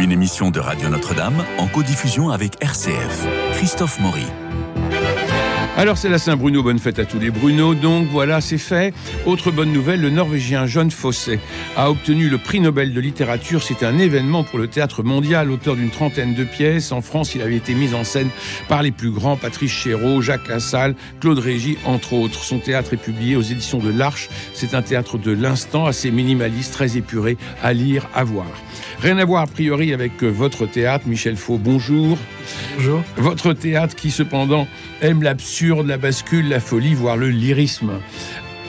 Une émission de Radio Notre-Dame en codiffusion avec RCF. Christophe Maury. Alors c'est la Saint-Bruno, bonne fête à tous les Bruno. Donc voilà, c'est fait. Autre bonne nouvelle, le Norvégien John Fosse a obtenu le prix Nobel de littérature. C'est un événement pour le théâtre mondial, auteur d'une trentaine de pièces. En France, il avait été mis en scène par les plus grands, Patrice Chéreau, Jacques Lassalle, Claude Régis, entre autres. Son théâtre est publié aux éditions de l'Arche. C'est un théâtre de l'instant, assez minimaliste, très épuré, à lire, à voir. Rien à voir a priori avec euh, votre théâtre, Michel Faux, bonjour. Bonjour. Votre théâtre qui cependant aime l'absurde, la bascule, la folie, voire le lyrisme.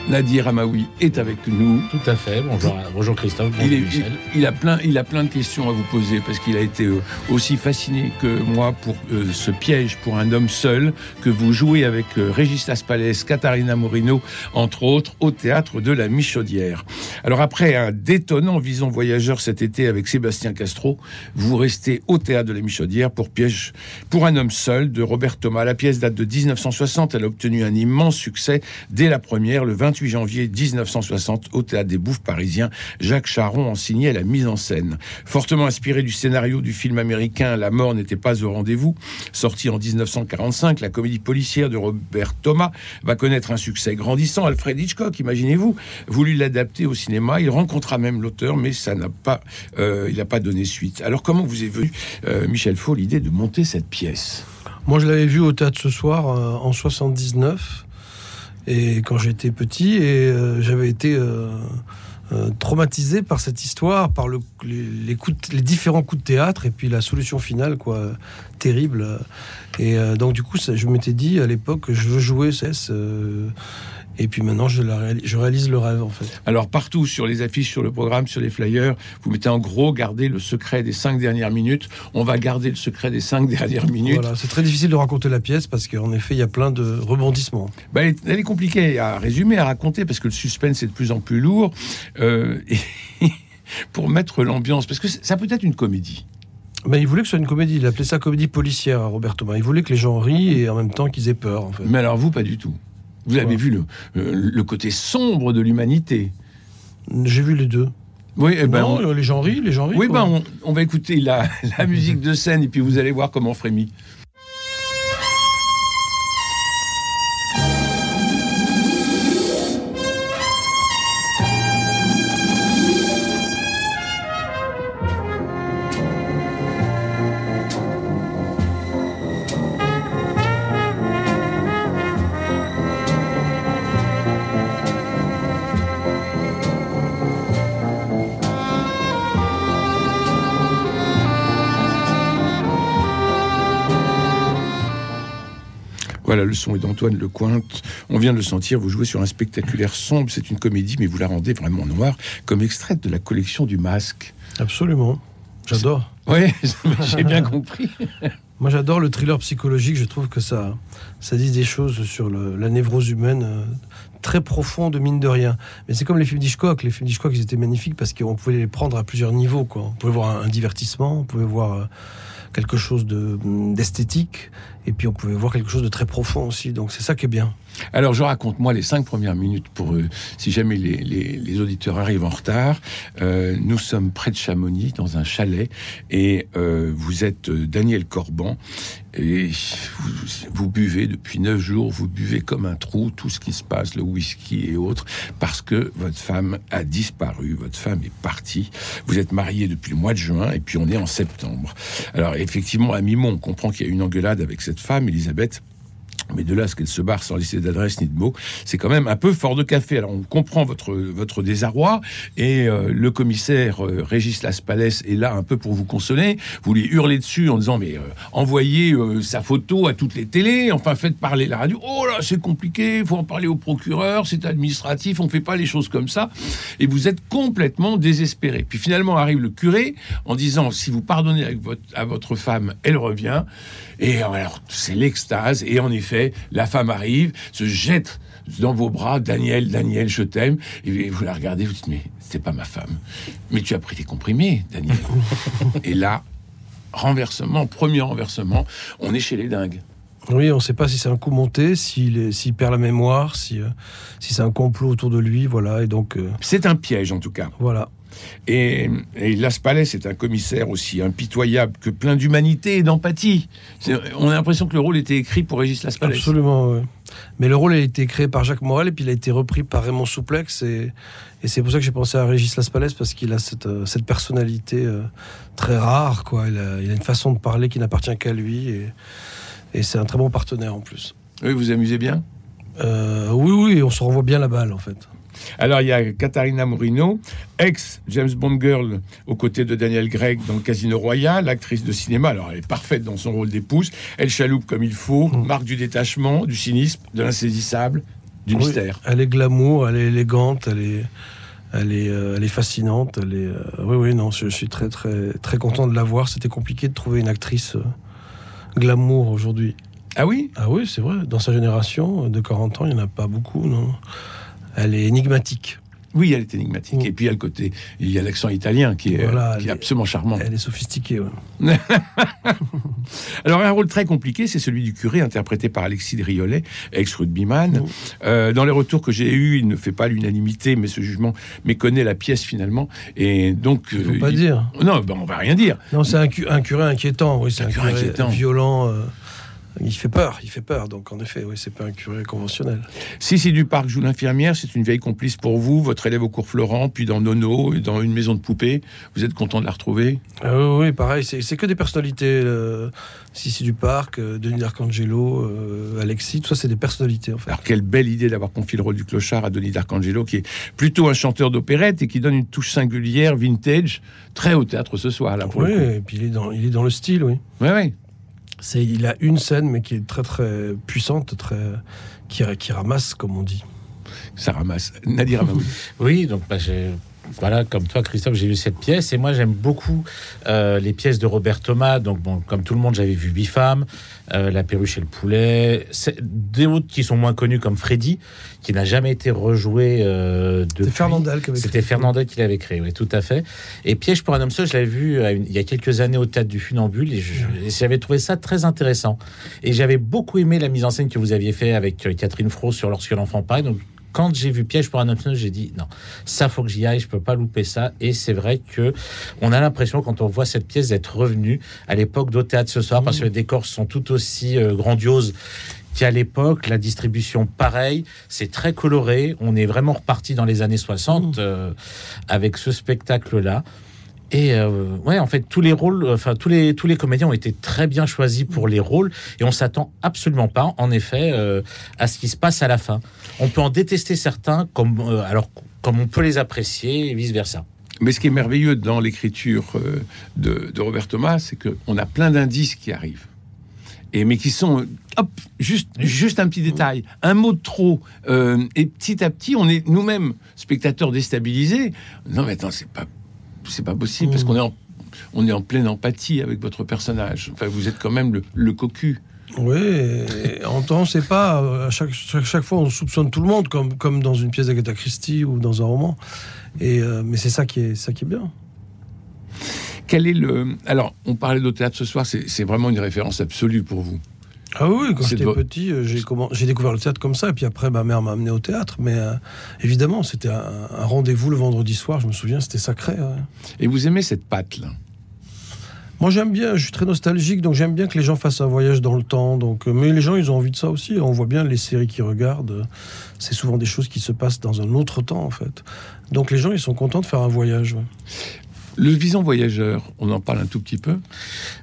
Nadir Amaoui est avec nous. Tout à fait. Bonjour, bonjour Christophe. Bonjour Il, est- Michel. il- il a plein, il a plein de questions à vous poser parce qu'il a été euh, aussi fasciné que moi pour euh, ce piège pour un homme seul que vous jouez avec euh, Régis Laspalès, Katharina Morino, entre autres, au théâtre de la Michaudière. Alors après un détonnant Vison Voyageur cet été avec Sébastien Castro, vous restez au théâtre de la Michaudière pour piège pour un homme seul de Robert Thomas. La pièce date de 1960. Elle a obtenu un immense succès dès la première, le 28 janvier 1960, au théâtre des Bouffes parisiens. Jacques Charon en signait la mise en scène. Fortement inspiré du scénario du film américain La mort n'était pas au rendez-vous, sorti en 1945, la comédie policière de Robert Thomas va connaître un succès grandissant. Alfred Hitchcock, imaginez-vous, voulut l'adapter au cinéma. Il rencontra même l'auteur, mais ça n'a pas, euh, il n'a pas donné suite. Alors comment vous est venu, euh, Michel Faux, l'idée de monter cette pièce? Moi, je l'avais vu au théâtre ce soir euh, en 79, et quand j'étais petit, et euh, j'avais été euh, euh, traumatisé par cette histoire, par le, les, différents coups de théâtre, et puis la solution finale, quoi, terrible. Et donc, du coup, je m'étais dit à l'époque, je veux jouer cesse. Et puis maintenant, je, la réalise, je réalise le rêve, en fait. Alors partout sur les affiches, sur le programme, sur les flyers, vous mettez en gros garder le secret des cinq dernières minutes. On va garder le secret des cinq dernières minutes. Voilà, c'est très difficile de raconter la pièce parce qu'en effet, il y a plein de rebondissements. Bah, elle, est, elle est compliquée à résumer, à raconter, parce que le suspense est de plus en plus lourd. Euh, et pour mettre l'ambiance, parce que ça peut être une comédie. Mais il voulait que ce soit une comédie. Il appelait ça comédie policière, Robert Thomas. Il voulait que les gens rient et en même temps qu'ils aient peur, en fait. Mais alors vous, pas du tout. Vous avez vu le, euh, le côté sombre de l'humanité. J'ai vu les deux. Oui, eh ben, non, on- les gens rient, les gens rient. oui ben, on, on va écouter la, la musique de scène et puis vous allez voir comment on frémit. Est d'Antoine Lecointe. On vient de le sentir, vous jouez sur un spectaculaire sombre. C'est une comédie, mais vous la rendez vraiment noire, comme extraite de la collection du masque. Absolument. J'adore. Oui, j'ai bien compris. Moi, j'adore le thriller psychologique. Je trouve que ça, ça dit des choses sur le- la névrose humaine euh, très profonde, mine de rien. Mais c'est comme les films d'Hitchcock. Les films d'Hitchcock, ils étaient magnifiques parce qu'on pouvait les prendre à plusieurs niveaux. Quoi. On pouvait voir un, un divertissement, on pouvait voir euh, quelque chose de, d'esthétique, et puis on pouvait voir quelque chose de très profond aussi. Donc c'est ça qui est bien. Alors, je raconte, moi, les cinq premières minutes pour eux, si jamais les, auditeurs arrivent en retard. Euh, nous sommes près de Chamonix, dans un chalet, et euh, vous êtes euh, Daniel Corban, et vous, vous buvez depuis neuf jours, vous buvez comme un trou tout ce qui se passe, le whisky et autres, parce que votre femme a disparu, votre femme est partie. Vous êtes marié depuis le mois de juin, et puis on est en septembre. Alors, effectivement, à mi-mont, on comprend qu'il y a une engueulade avec cette femme, Elisabeth. Mais de là ce qu'elle se barre sans laisser d'adresse ni de mots, c'est quand même un peu fort de café. Alors on comprend votre, votre désarroi et euh, le commissaire euh, Régis Laspalès est là un peu pour vous consoler. Vous lui hurlez dessus en disant mais euh, envoyez euh, sa photo à toutes les télés, enfin faites parler la radio. Oh là c'est compliqué, il faut en parler au procureur, c'est administratif, on fait pas les choses comme ça. Et vous êtes complètement désespéré. Puis finalement arrive le curé en disant si vous pardonnez à votre femme, elle revient. Et alors, c'est l'extase. Et en effet, la femme arrive, se jette dans vos bras, Daniel, Daniel, je t'aime. Et vous la regardez, vous dites, mais c'est pas ma femme. Mais tu as pris tes comprimés, Daniel. et là, renversement, premier renversement, on est chez les dingues. Oui, on ne sait pas si c'est un coup monté, s'il perd la mémoire, si, euh, si c'est un complot autour de lui, voilà. Et donc, euh, C'est un piège en tout cas. voilà. Et, et Las Palais est un commissaire aussi impitoyable que plein d'humanité et d'empathie. On a l'impression que le rôle était écrit pour Régis Las Palais. Absolument, ouais. Mais le rôle a été créé par Jacques Morel et puis il a été repris par Raymond Souplex. Et, et c'est pour ça que j'ai pensé à Régis Laspalès parce qu'il a cette, euh, cette personnalité euh, très rare. Quoi. Il, a, il a une façon de parler qui n'appartient qu'à lui. Et, et c'est un très bon partenaire en plus. Oui, vous amusez bien? Euh, oui, oui, on se renvoie bien la balle en fait. Alors, il y a Katharina Morino, ex James Bond girl aux côtés de Daniel Gregg dans le Casino Royal, actrice de cinéma. Alors, elle est parfaite dans son rôle d'épouse. Elle chaloupe comme il faut, marque du détachement, du cynisme, de l'insaisissable, du Oui, mystère. Elle est glamour, elle est élégante, elle est, elle est, euh, elle est fascinante. Elle est, euh, oui, oui, non, je, je suis très, très, très content de la voir. C'était compliqué de trouver une actrice euh, glamour aujourd'hui. Ah oui? Ah oui, c'est vrai. Dans sa génération de 40 ans, il n'y en a pas beaucoup, non? Elle est énigmatique. Oui, elle est énigmatique. Et puis, il y a le côté, il y a l'accent italien qui est, Voilà, qui est elle est- absolument charmant. Elle est sophistiquée. ouais. Alors, un rôle très compliqué, c'est celui du curé, interprété par Alexis Driolet, ex-rugbyman. Mm. Euh, dans les retours que j'ai eus, il ne fait pas l'unanimité, mais ce jugement méconnaît la pièce finalement. Et donc. Faut euh, pas il- dire. Non, ben, on va rien dire. Non, c'est un, cu- un curé inquiétant. Oui, c'est Un curé, inquiétant. violent. euh, il fait peur. Il fait peur. Donc, en effet, oui, c'est pas un curé conventionnel. Sissi Duparc joue l'infirmière, c'est une vieille complice pour vous, votre élève au cours Florent, puis dans Nono, et dans une maison de poupées. Vous êtes content de la retrouver? Ah oui, oui, pareil. C'est c'est que des personnalités. Euh, Sissi Duparc, euh, Denis D'Arcangelo, euh, Alexis, tout ça, c'est des personnalités, en fait. Alors, quelle belle idée d'avoir confié le rôle du clochard à Denis D'Arcangelo, qui est plutôt un chanteur d'opérette et qui donne une touche singulière, vintage, très au théâtre ce soir, là, pour Oui, et puis il est dans, il est dans le style, oui. Ouais, ouais. C'est, il a une scène, mais qui est très très puissante, très qui, qui ramasse, comme on dit. Ça ramasse. Nadir Amaoui. Oui, donc bah, j'ai- voilà, comme toi, Christophe, j'ai vu cette pièce et moi j'aime beaucoup euh, les pièces de Robert Thomas. Donc, bon, comme tout le monde, j'avais vu Bifam, euh, La perruche et le poulet, des autres qui sont moins connus comme Freddy, qui n'a jamais été rejoué euh. C'est Fernandel qui C'était. Fernandel qui l'avait créé, oui, tout à fait. Et Piège pour un homme seul, je l'avais vu euh, il y a quelques années au théâtre du Funambule et j'avais trouvé ça très intéressant. Et j'avais beaucoup aimé la mise en scène que vous aviez fait avec euh, Catherine Fro sur Lorsque l'enfant parle. Donc, quand j'ai vu Piège pour un seul, j'ai dit non, ça faut que j'y aille, je peux pas louper ça. Et c'est vrai que on a l'impression quand on voit cette pièce d'être revenu à l'époque d'au théâtre ce soir, parce que les décors sont tout aussi euh, grandioses qu'à l'époque, la distribution pareil, c'est très coloré, on est vraiment reparti dans les années 60 euh, avec ce spectacle-là. Et euh, ouais, en fait, tous les rôles, enfin tous les tous les comédiens ont été très bien choisis pour les rôles, et on s'attend absolument pas, en effet, euh, à ce qui se passe à la fin. On peut en détester certains, comme euh, alors comme on peut les apprécier, et vice versa. Mais ce qui est merveilleux dans l'écriture euh, de, de Robert Thomas, c'est qu'on a plein d'indices qui arrivent. Et, mais qui sont, hop, juste, juste un petit détail, un mot de trop. et petit à petit, on est nous-mêmes, spectateurs déstabilisés. Non, mais attends, c'est pas, c'est pas possible, parce Mm. qu'on est en, on est en pleine empathie avec votre personnage. Enfin, vous êtes quand même le, le cocu. Oui, en temps, sait pas. euh, À chaque, chaque, chaque fois, on soupçonne tout le monde, comme, comme dans une pièce d'Agatha Christie ou dans un roman. Et, euh, mais c'est ça, qui est- ça qui est bien. Quel est le. Alors, on parlait de théâtre ce soir, c'est c'est vraiment une référence absolue pour vous. Ah oui, quand j'étais petit, euh, j'ai découvert le théâtre comme ça, et puis après, ma mère m'a amené au théâtre. Mais euh, évidemment, c'était un, un rendez-vous le vendredi soir, je me souviens, c'était sacré. ouais. Et vous aimez cette patte-là? Moi, j'aime bien, je suis très nostalgique, donc j'aime bien que les gens fassent un voyage dans le temps. Donc, euh, mais les gens, ils ont envie de ça aussi. On voit bien les séries qu'ils regardent, c'est souvent des choses qui se passent dans un autre temps, en fait. Donc, les gens, ils sont contents de faire un voyage. ouais. Le vison voyageur, on en parle un tout petit peu.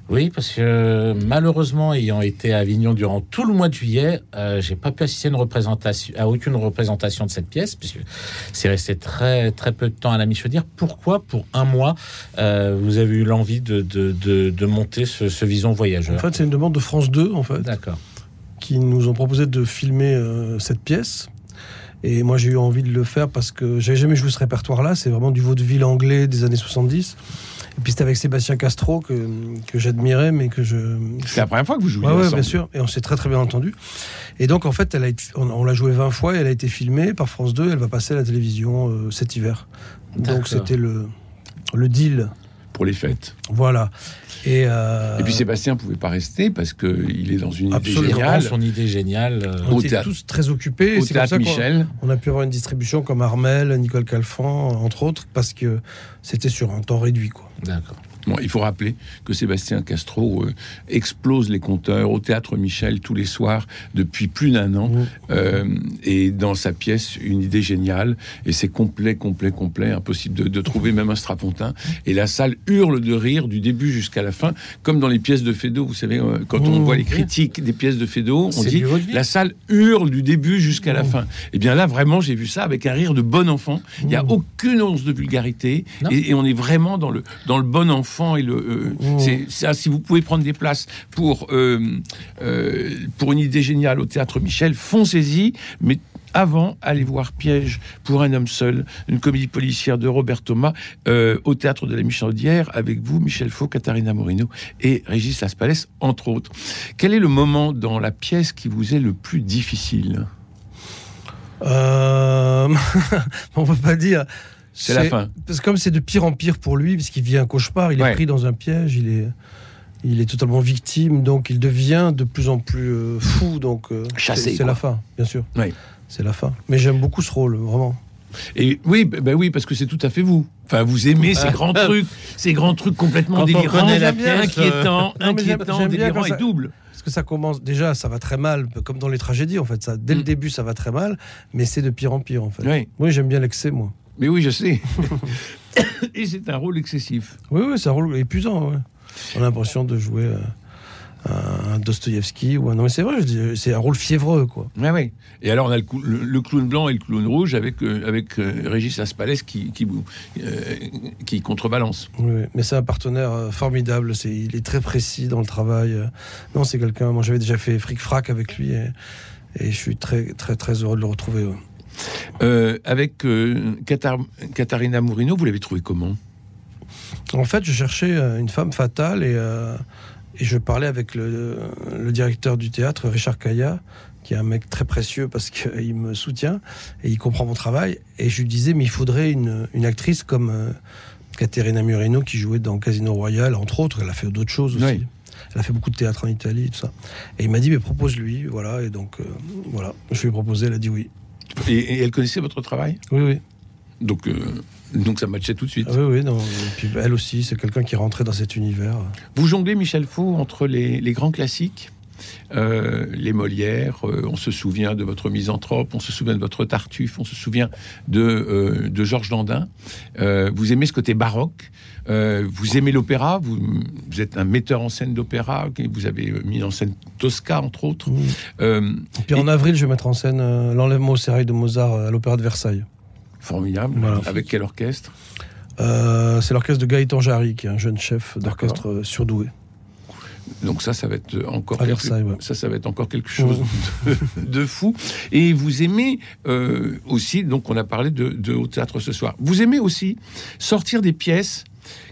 Oui, parce que malheureusement, ayant été à Avignon durant tout le mois de juillet, euh, j'ai pas pu assister à, une représentation, à aucune représentation de cette pièce, puisque c'est resté très très peu de temps à la Michaudière. Pourquoi, pour un mois, euh, vous avez eu l'envie de, de, de, de monter ce, ce Vison voyageur? En fait, c'est une demande de France 2, en fait. D'accord. qui nous ont proposé de filmer euh, cette pièce. Et moi, j'ai eu envie de le faire parce que j'avais jamais joué ce répertoire-là. C'est vraiment du vaudeville anglais des années 70. Et puis c'était avec Sébastien Castro que, que j'admirais, mais que je. C'est la première fois que vous jouez ouais, ensemble. bien sûr. Et on s'est très très bien entendu. Et donc, en fait, elle a été, on, on l'a joué 20 fois et elle a été filmée par France 2. Elle va passer à la télévision euh, cet hiver. Donc, c'était le, le deal. Pour les fêtes. Voilà. Et, euh, Et puis Sébastien pouvait pas rester parce que il est dans une Absolument. idée géniale. son idée géniale. euh, on était théâtre. tous très occupés. Au comme ça Michel. on a pu avoir une distribution comme Armel, Nicole Calfan, entre autres, parce que c'était sur un temps réduit. Quoi. D'accord. Bon, il faut rappeler que Sébastien Castro euh, explose les compteurs au théâtre Michel tous les soirs depuis plus d'un an. Mmh. Euh, et dans sa pièce, une idée géniale. Et c'est complet, complet, complet. Impossible de, de trouver même un strapontin. Et la salle hurle de rire du début jusqu'à la fin, comme dans les pièces de Feydeau. Vous savez, euh, quand on Mmh. voit les critiques des pièces de Feydeau, on dit la salle hurle du début jusqu'à la Mmh. fin. Et bien là, vraiment, j'ai vu ça avec un rire de bon enfant. Il n'y a aucune once de vulgarité. Et, et on est vraiment dans le, dans le bon enfant et le. euh, Mmh. c'est ça, si vous pouvez prendre des places pour, euh, euh, pour une idée géniale au théâtre Michel, foncez-y, mais avant, allez voir Piège pour un homme seul, une comédie policière de Robert Thomas au théâtre de la Michaudière avec vous, Michel Faux, Katharina Morino et Régis Laspalès, entre autres. Quel est le moment dans la pièce qui vous est le plus difficile? Euh, on peut pas dire. C'est la fin. Parce que comme c'est de pire en pire pour lui, parce qu'il vit un cauchemar, il est Ouais. pris dans un piège, il est, il est totalement victime, donc il devient de plus en plus euh, fou. Donc euh, Chassé, c'est- la fin, bien sûr. Ouais. C'est la fin. Mais j'aime beaucoup ce rôle, vraiment. Et oui, bah oui, parce que c'est tout à fait vous. Enfin, vous aimez ces grands trucs, ces grands trucs complètement Quand délirants, la inquiétants, pièce, inquiétants, Non, délirants et doubles. Parce que ça commence déjà, ça va très mal, comme dans les tragédies en fait. Ça, dès Mm. le début, ça va très mal, mais c'est de pire en pire en fait. Oui. Oui, j'aime bien l'excès, moi. Mais oui, je sais. Et c'est un rôle excessif. Oui, oui, c'est un rôle épuisant. ouais. On a l'impression de jouer euh, un Dostoïevski ou un. Non, mais c'est vrai, c'est un rôle fiévreux, quoi. Ouais. Et alors, on a le, cou- le- le clown blanc et le clown rouge avec, euh, avec euh, Régis Aspalès qui, qui, euh, contrebalance. Oui, oui. mais c'est un partenaire formidable. C'est, il est très précis dans le travail. Non, c'est quelqu'un. Moi, j'avais déjà fait fric frac avec lui et, et je suis très, très, très heureux de le retrouver. ouais. Euh, avec euh, Mourino, vous l'avez trouvé comment? En fait, je cherchais euh, une femme fatale et, euh, et je parlais avec le, le directeur du théâtre, Richard Kaya, qui est un mec très précieux parce qu'il me soutient et il comprend mon travail. Et je lui disais, mais il faudrait une, une actrice comme Caterina Murino qui jouait dans Casino Royale, entre autres. Elle a fait d'autres choses aussi. Oui. Elle a fait beaucoup de théâtre en Italie, tout ça. Et il m'a dit, mais propose-lui, voilà. Et donc, euh, voilà, je lui ai proposé, elle a dit oui. Et, et elle connaissait votre travail Oui, oui. donc, euh, donc ça matchait tout de suite. Ah oui, oui. Non. Et puis elle aussi, c'est quelqu'un qui rentré dans cet univers. Vous jonglez, Michel Faux, entre les, les grands classiques, euh, les Molières, euh, on se souvient de votre Misanthrope, on se souvient de votre Tartuffe, on se souvient de, euh, de Georges Dandin. Vous aimez ce côté baroque, vous aimez l'opéra, vous, vous êtes un metteur en scène d'opéra, vous avez mis en scène Tosca, entre autres. Mmh. Et puis en avril, je vais mettre en scène l'enlèvement au sérail de Mozart à l'Opéra de Versailles. formidable. Voilà. Avec quel orchestre? C'est l'orchestre de Gaëtan Jarry, qui est un jeune chef d'orchestre surdoué. Donc ça, ça va être encore À quelque, ouais. ça, ça va être encore quelque chose de, de fou. Et vous aimez euh, aussi, donc on a parlé de, de au théâtre ce soir. Vous aimez aussi sortir des pièces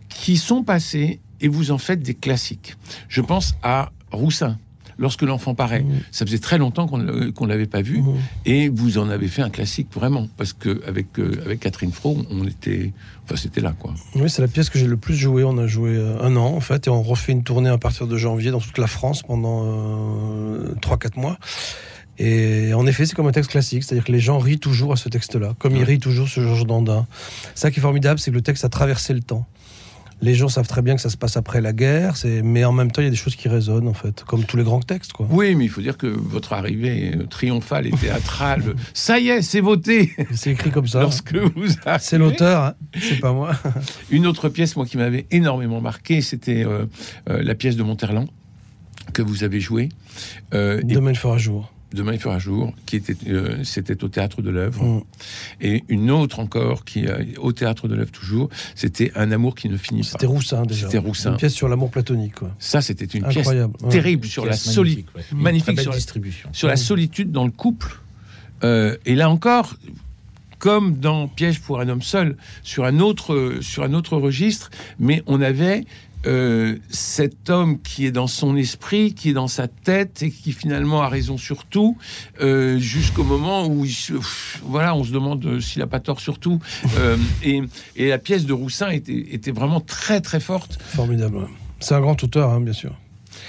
qui sont passées et vous en faites des classiques. Je pense à Roussin. Lorsque l'enfant paraît, Mmh. ça faisait très longtemps qu'on ne qu'on l'avait pas vu, Mmh. et vous en avez fait un classique vraiment, parce que avec euh, avec Catherine Fro, on était, enfin c'était là quoi. Oui, c'est la pièce que j'ai le plus jouée. On a joué euh, un an, en fait, et on refait une tournée à partir de janvier dans toute la France pendant euh, 3-4 mois. Et en effet, c'est comme un texte classique, c'est-à-dire que les gens rient toujours à ce texte-là, comme ils rient toujours sur Georges Dandin. Ça qui est formidable, c'est que le texte a traversé le temps. Les gens savent très bien que ça se passe après la guerre, mais en même temps, il y a des choses qui résonnent, en fait, comme tous les grands textes, quoi. Oui, mais il faut dire que votre arrivée euh, triomphale et théâtrale, ça y est, c'est voté. C'est écrit comme ça. Lorsque vous. C'est l'auteur, hein, c'est pas moi. Une autre pièce, moi, qui m'avait énormément marqué, c'était euh, euh, la pièce de Monterland que vous avez jouée. Euh, Demain fera jour. Demain il fera jour, qui était, euh, c'était au théâtre de l'œuvre. Mm. Et une autre encore, qui euh, au théâtre de l'œuvre toujours, c'était Un amour qui ne finit C'était pas. Roussin déjà. C'était Roussin. Une pièce sur l'amour platonique, quoi. Ça, c'était une pièce Incroyable. terrible sur la, Pièce soli- magnifique, ouais. sur la- distribution. sur la solitude dans le couple. Euh, et là encore, comme dans Piège pour un homme seul, sur un autre, sur un autre registre, mais on avait euh, cet homme qui est dans son esprit, qui est dans sa tête et qui finalement a raison sur tout, euh, jusqu'au moment où il se, pff, voilà, on se demande s'il a pas tort sur tout. Euh, et, et la pièce de Roussin était, était vraiment très très forte. Formidable. C'est un grand auteur, hein, bien sûr.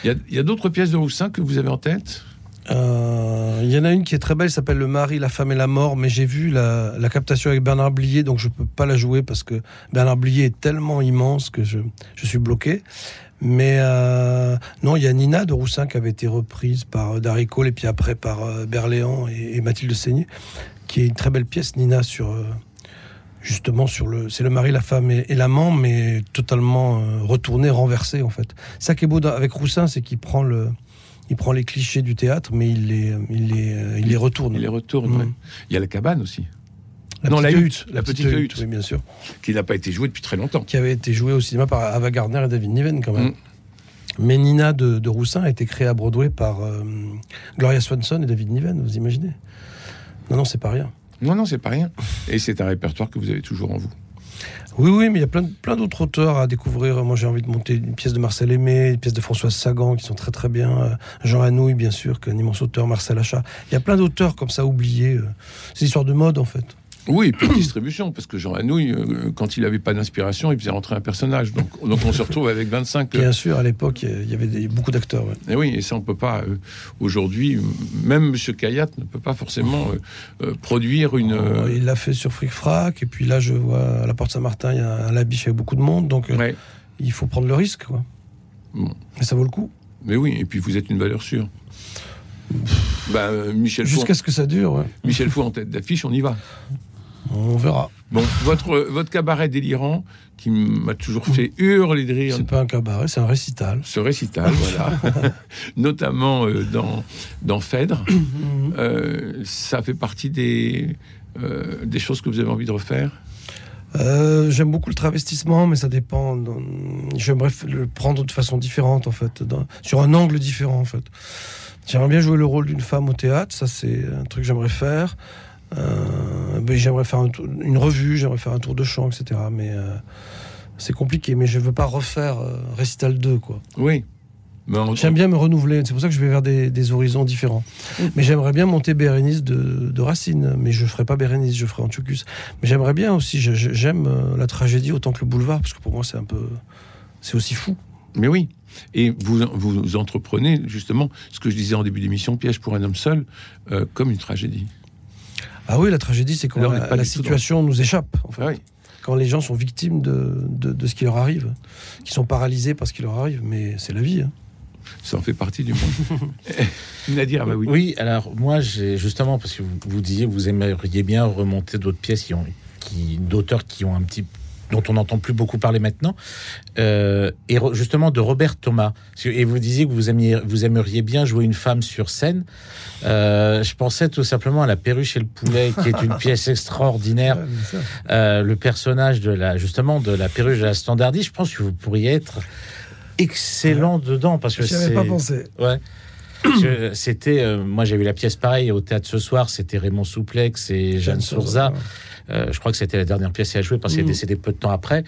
Il y a, il y a d'autres pièces de Roussin que vous avez en tête? Euh, Il y en a une qui est très belle, s'appelle Le mari, la femme et la mort, mais j'ai vu la, captation avec Bernard Blier, donc je peux pas la jouer parce que Bernard Blier est tellement immense que je, je suis bloqué. Mais euh, non, il y a Nina de Roussin qui avait été reprise par euh, Darry Cole et puis après par euh, Berléand et, Mathilde Seigné, qui est une très belle pièce, Nina, sur euh, justement sur le, c'est le mari, la femme et, et l'amant, mais totalement euh, retourné, renversé en fait. Ça qui est beau avec Roussin, c'est qu'il prend le, il prend les clichés du théâtre, mais il les, il les, euh, il les retourne. Il les retourne. Mm. ouais. Il y a la cabane aussi, La Non, la hutte, la petite hutte. oui, bien sûr, qui n'a pas été jouée depuis très longtemps. qui avait été jouée au cinéma par Ava Gardner et David Niven quand même. Mm. Mais Nina de, de Roussin a été créée à Broadway par euh, Gloria Swanson et David Niven, vous imaginez? Non, non, c'est pas rien. Non, non, c'est pas rien. Et c'est un répertoire que vous avez toujours en vous. Oui, oui, mais il y a plein, plein d'autres auteurs à découvrir. Moi, j'ai envie de monter une pièce de Marcel Aimé, une pièce de Françoise Sagan, qui sont très très bien. Euh, Jean Anouilh, bien sûr, qui est un immense auteur, Marcel Achat. Il y a plein d'auteurs comme ça oubliés. euh. C'est histoire de mode, en fait. Oui, et puis distribution, parce que Jean Anouilh, euh, quand il n'avait pas d'inspiration, il faisait rentrer un personnage. Donc, donc on se retrouve avec 25. euh, Bien sûr, à l'époque, il y avait des- beaucoup d'acteurs. ouais. Et oui, et ça, on peut pas. euh, Aujourd'hui, même M. Kayat ne peut pas forcément euh, euh, produire une. Euh, il l'a fait sur Fric Frac, et puis là, je vois à la Porte Saint-Martin, il y a un labiche avec beaucoup de monde, donc ouais. il faut prendre le risque, quoi. Bon. Et ça vaut le coup. Mais oui, et puis vous êtes une valeur sûre. Ben, Michel Jusqu'à ce que ça dure, ouais. Michel Fou en tête d'affiche, on y va. On verra. Bon, votre, votre cabaret délirant, qui m'a toujours fait hurler de rire, C'est pas un cabaret, c'est un récital. ce récital, voilà, notamment euh, dans, dans Phèdre, euh, ça fait partie des, euh, des choses que vous avez envie de refaire? J'aime beaucoup le travestissement, mais ça dépend. J'aimerais le prendre de façon différente, en fait, dans- sur un angle différent, en fait. J'aimerais bien jouer le rôle d'une femme au théâtre, ça c'est un truc que j'aimerais faire. Euh, ben, j'aimerais faire un tour- une revue, j'aimerais faire un tour de chant, etc. Mais euh, c'est compliqué, mais je veux pas refaire euh, Récital 2, quoi. Oui. Mais en- J'aime bien me renouveler, c'est pour ça que je vais vers des, des horizons différents. Mais j'aimerais bien monter Bérénice de, de Racine, mais je ferai pas Bérénice, je ferai Antiochus. Mais j'aimerais bien aussi, j'aime la tragédie autant que le boulevard, parce que pour moi c'est un peu, c'est aussi fou. Mais oui. Et vous, vous entreprenez justement ce que je disais en début d'émission, Piège pour un homme seul, euh, comme une tragédie. Ah oui, la tragédie, c'est quand Là, la, situation nous échappe, en fait. Ah oui. Quand les gens sont victimes de, de, de ce qui leur arrive, qui sont paralysés par ce qui leur arrive, mais c'est la vie. hein. Ça en fait partie du monde. Nadir, ah bah oui. Oui, alors moi, j'ai justement, parce que vous, vous disiez que vous aimeriez bien remonter d'autres pièces qui ont, qui, d'auteurs qui ont un petit dont on n'entend plus beaucoup parler maintenant, euh, et re- justement de Robert Thomas. Et vous disiez que vous aimiez, vous aimeriez bien jouer une femme sur scène. Euh, je pensais tout simplement à La Perruche et le Poulet, qui est une pièce extraordinaire. Euh, le personnage de la justement de la Perruche de la Standardie. Je pense que vous pourriez être excellent dedans parce que J'y avais c'est pas pensé. Ouais. C'était, euh, moi j'ai vu la pièce pareil au théâtre ce soir, c'était Raymond Souplex et Jeanne Sourza. Euh, je crois que c'était la dernière pièce à jouer parce qu'elle est Mhm. décédée peu de temps après.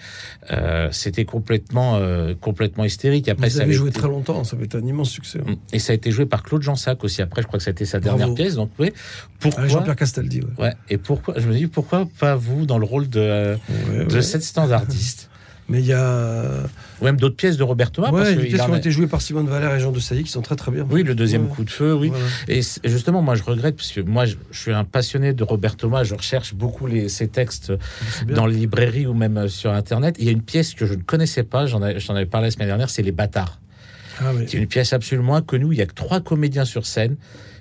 Euh, c'était complètement, euh, complètement hystérique. Après, Vous ça avait joué été- très longtemps, ça va être un immense succès. hein. Et ça a été joué par Claude Jansac aussi. Après, je crois que c'était sa Bravo. dernière pièce. Donc, oui. Pourquoi Avec Jean-Pierre Castaldi. Ouais. Ouais. Et pourquoi Je me dis pourquoi pas vous dans le rôle de, euh, Ouais, de ouais. cette standardiste? Mais il y a Ou même d'autres pièces de Robert Thomas. ouais, parce des pièces qui ont été jouées par Simone Valère et Jean de Sailly qui sont très très bien. Oui, le deuxième Ouais. coup de feu, oui. Voilà. Et justement, moi, je regrette, parce que moi, je, je suis un passionné de Robert Thomas, je recherche beaucoup les, ses textes dans les librairies ou même euh, sur Internet. Il y a une pièce que je ne connaissais pas, j'en avais parlé la semaine dernière, c'est Les Bâtards, Ah, oui. qui est une pièce absolument inconnue. Il y a que trois comédiens sur scène.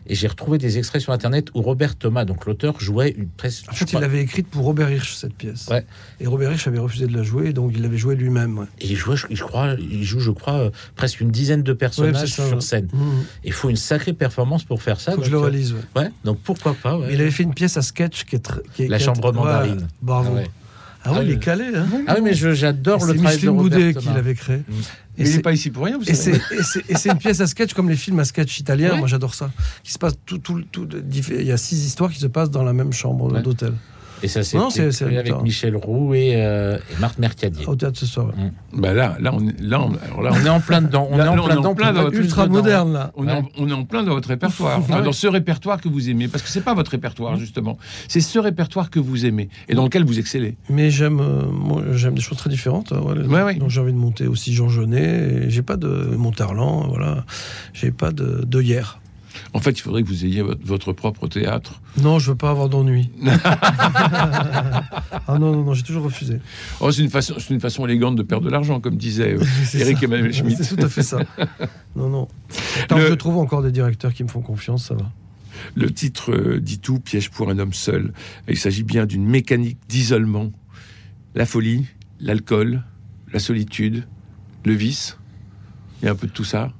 Et j'ai retrouvé des extraits sur Internet où Robert Thomas, donc l'auteur, jouait une pièce. En fait, il l'avait écrite pour Robert Hirsch, cette pièce. Ouais. Et Robert Hirsch avait refusé de la jouer, donc il l'avait jouée lui-même. ouais. Et il, jouait, je, je crois, il joue, je crois, euh, presque une dizaine de personnages Ouais, c'est ça, sur scène. Mmh. Il faut une sacrée performance pour faire ça. Faut que je le donc, euh, relise. ouais. donc pourquoi pas il avait fait une pièce à sketch qui est qui est- La qui chambre mandarine. Bravo. Ah ouais. Ah oui, Ah il est calé. Hein Ah oui, mais j'adore le c'est travail de Robert Boudet qui l'avait créé. Mm. Et Mais il c'est- n'est pas ici pour rien, vous Et c'est, et une pièce à sketch comme les films à sketch italiens. Ouais. Moi, j'adore ça. Qui se passe tout, tout, tout, il y a six histoires qui se passent dans la même chambre Ouais. d'hôtel. Et ça, c'est avec. Michel Roux et, euh, et Marthe Mercadier. Au théâtre ce soir. ouais. Bah là, là, on est, là, on, alors là, On est en plein dedans. On Là, est en plein dedans. plein dans votre Ultra dedans. moderne là. on, est en, on est en plein dans votre répertoire, Enfin, dans ce répertoire que vous aimez, parce que c'est pas votre répertoire justement, c'est ce répertoire que vous aimez et dans lequel vous excellez. Mais j'aime, euh, moi, j'aime des choses très différentes. hein, voilà. Ouais, ouais. Donc j'ai envie de monter aussi Jean Genet. et J'ai pas de Monterland, voilà. J'ai pas de, de hier. En fait, il faudrait que vous ayez votre, propre théâtre. Non, je veux pas avoir d'ennui. ah non, non, non, j'ai toujours refusé. Oh, c'est une façon, c'est une façon élégante de perdre de l'argent, comme disait euh, Eric ça. Emmanuel Schmitt. C'est tout à fait ça. Non, non. Tant Le- que je trouve encore des directeurs qui me font confiance, ça va. Le titre euh, dit tout, piège pour un homme seul. Il s'agit bien d'une mécanique d'isolement. La folie, l'alcool, la solitude, le vice. Il y a un peu de tout ça.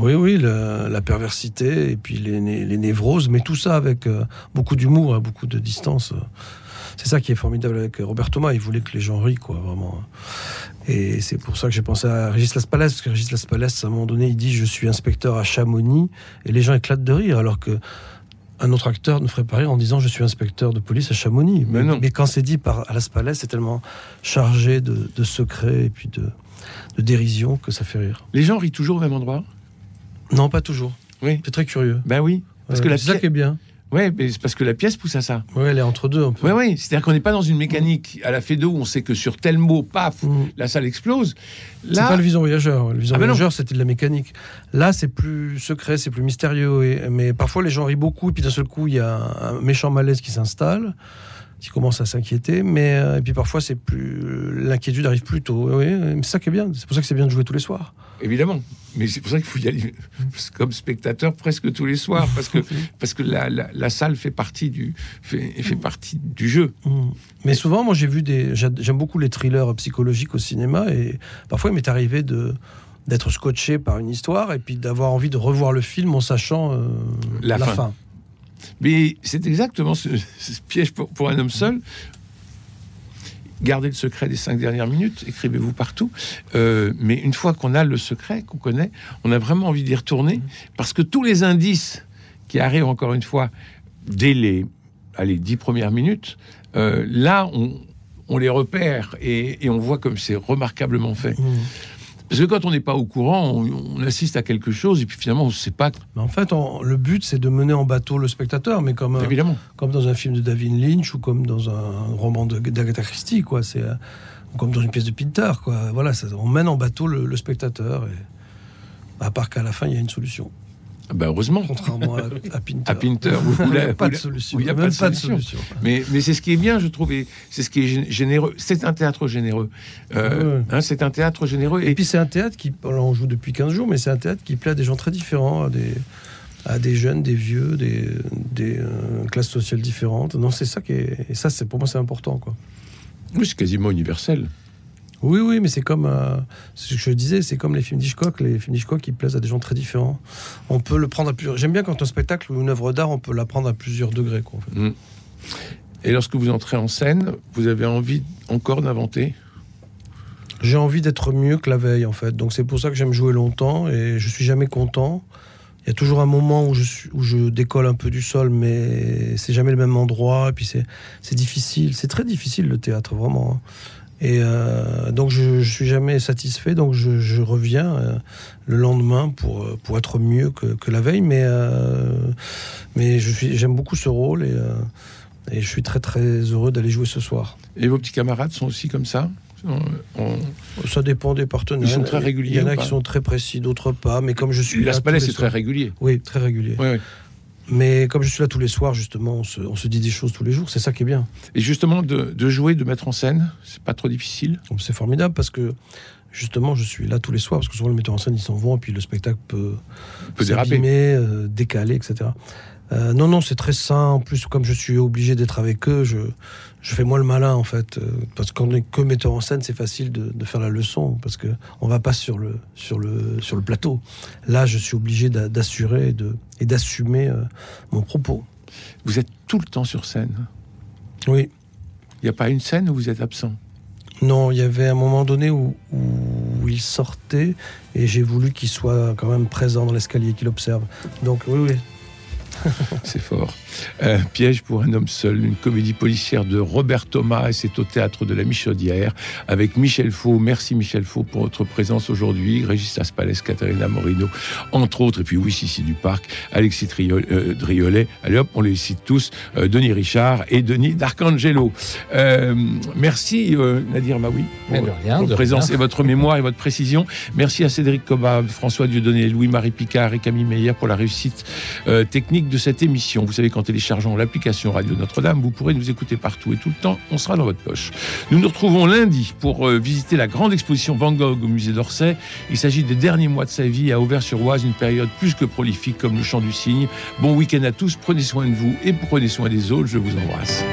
Oui, oui, la, la perversité et puis les, né- les névroses, mais tout ça avec euh, beaucoup d'humour, hein, beaucoup de distance. C'est ça qui est formidable avec Robert Thomas. Il voulait que les gens rient, quoi, vraiment. Et c'est pour ça que j'ai pensé à Régis Laspalès, parce que Régis Laspalès, à un moment donné, il dit Je suis inspecteur à Chamonix, et les gens éclatent de rire, alors que. Un autre acteur ne ferait pas rire en disant je suis inspecteur de police à Chamonix. Mais non. quand c'est dit par Laspalès, c'est tellement chargé de, de secrets et puis de, de dérision que ça fait rire. Les gens rient toujours au même endroit? Non, pas toujours. Oui. C'est très curieux. Ben oui. Parce Ouais, que la c'est ça qui est bien. Ouais, mais c'est parce que la pièce pousse à ça. Ouais, elle est entre deux un peu. Oui, oui. C'est-à-dire qu'on n'est pas dans une mécanique à la Fédo où on sait que sur tel mot, paf, Mm. la salle explose. C'est pas le Vision Voyageur. Le Vision Ah ben. Voyageur, c'était de la mécanique. Là, c'est plus secret, c'est plus mystérieux. Et, mais parfois, les gens rient beaucoup. Et puis d'un seul coup, il y a un méchant malaise qui s'installe, qui commence à s'inquiéter. Mais euh, et puis parfois, c'est plus l'inquiétude arrive plus tôt. Oui, c'est ça qui est bien. C'est pour ça que c'est bien de jouer tous les soirs. évidemment. Mais c'est pour ça qu'il faut y aller comme spectateur presque tous les soirs, parce que, parce que la, la- la salle fait partie du, fait, fait partie du jeu. Mm. Mais souvent, moi, j'ai vu des. j'a- J'aime beaucoup les thrillers psychologiques au cinéma, et parfois, il m'est arrivé de d'être scotché par une histoire et puis d'avoir envie de revoir le film en sachant euh, La la, fin. fin. Mais c'est exactement ce, piège pour, un homme seul. Gardez le secret des cinq dernières minutes, écrivez-vous partout. Euh, mais une fois qu'on a le secret, qu'on connaît, on a vraiment envie d'y retourner, parce que tous les indices qui arrivent encore une fois dès les allez, dix premières minutes, euh, là, on, les repère et, on voit comme c'est remarquablement fait. Mm. Parce que quand on n'est pas au courant, on, on assiste à quelque chose et puis finalement, on ne sait pas, Mais en fait, on- le but, c'est de mener en bateau le spectateur, mais comme, un- évidemment. comme dans un film de David Lynch ou comme dans un roman de- d'Agatha Christie, quoi. C'est euh, ou comme dans une pièce de Pinter, quoi. Voilà, ça- on mène en bateau le, le spectateur. Et, à part qu'à la fin, il y a une solution, Ben, heureusement. contrairement à, à Pinter. À Pinter, où- où Il n'y a pas de solution. où a pas de solution. solution. Mais, mais c'est ce qui est bien, je trouve, et c'est ce qui est gé- généreux. C'est un théâtre généreux. Euh, Ouais. hein, c'est un théâtre généreux. Et Et puis c'est un théâtre qui, alors on joue depuis 15 jours, mais c'est un théâtre qui plaît à des gens très différents, à des, à des jeunes, des vieux, des, des euh, classes sociales différentes. Non, c'est ça qui est, et ça, c'est pour moi, c'est important, quoi. oui, c'est quasiment universel. Oui, oui, mais c'est comme euh, ce que je disais, c'est comme les films d'Hitchcock. Les films d'Hitchcock, qui plaisent à des gens très différents. On peut le prendre à plusieurs. J'aime bien quand un spectacle ou une œuvre d'art, on peut la prendre à plusieurs degrés, quoi. en fait. Et lorsque vous entrez en scène, vous avez envie encore d'inventer? J'ai envie d'être mieux que la veille, en fait. Donc c'est pour ça que j'aime jouer longtemps et je suis jamais content. Il y a toujours un moment où je, suis, où je décolle un peu du sol, mais c'est jamais le même endroit. Et puis c'est c'est difficile. C'est très difficile le théâtre, vraiment. hein. Et euh, donc je, je suis jamais satisfait. Donc je, je reviens euh, le lendemain pour, euh, pour être mieux que, que la veille. Mais, euh, mais je suis- j'aime beaucoup ce rôle et, et je suis très très heureux d'aller jouer ce soir. Et vos petits camarades sont aussi comme ça? Ça dépend des partenaires. Ils sont très réguliers Il y en a qui sont très précis, d'autres pas. Mais comme je suis là Las tous Palais, les c'est très régulier. Oui, très régulier. Mais comme je suis là tous les soirs, justement, on se, on se dit des choses tous les jours. C'est ça qui est bien. Et justement, de, de jouer, de mettre en scène, c'est pas trop difficile? Donc, C'est formidable parce que justement, je suis là tous les soirs parce que souvent le metteur en scène ils s'en vont et puis le spectacle peut, peut déraper. euh, décaler, etc. Euh, non, non, c'est très sain. En plus, comme je suis obligé d'être avec eux, je, je fais moins le malin en fait. Euh, Parce qu'on est que metteur en scène, c'est facile de, de faire la leçon parce que on va pas sur le sur le sur le plateau. Là, je suis obligé d'a- d'assurer et d'assumer euh, mon propos. Vous êtes tout le temps sur scène. Oui. Il n'y a pas une scène où vous êtes absent? Non, il y avait un moment donné où, où il sortait et j'ai voulu qu'il soit quand même présent dans l'escalier, qu'il observe. Donc oui, oui. c'est fort. Euh, Piège pour un homme seul, une comédie policière de Robert Thomas et c'est au théâtre de la Michaudière avec Michel Faux. Merci Michel Faux pour votre présence aujourd'hui. Régis Aspales, Caterina Morino, entre autres. Et puis oui, ici du Parc, Alexis euh, Driolet. Allez hop, on les cite tous. Euh, Denis Richard et Denis D'Arcangelo. merci Nadir Maoui pour votre présence et votre mémoire et votre précision. Merci à Cédric Coba, François Dieudonné, Louis-Marie Picard et Camille Meyer pour la réussite technique de cette émission. Vous savez, qu'en téléchargeant l'application Radio Notre-Dame, vous pourrez nous écouter partout et tout le temps, on sera dans votre poche. Nous nous retrouvons lundi pour euh, visiter la grande exposition Van Gogh au musée d'Orsay. Il s'agit des derniers mois de sa vie à Auvers-sur-Oise, une période plus que prolifique comme le chant du cygne. Bon week-end à tous, prenez soin de vous et prenez soin des autres, je vous embrasse.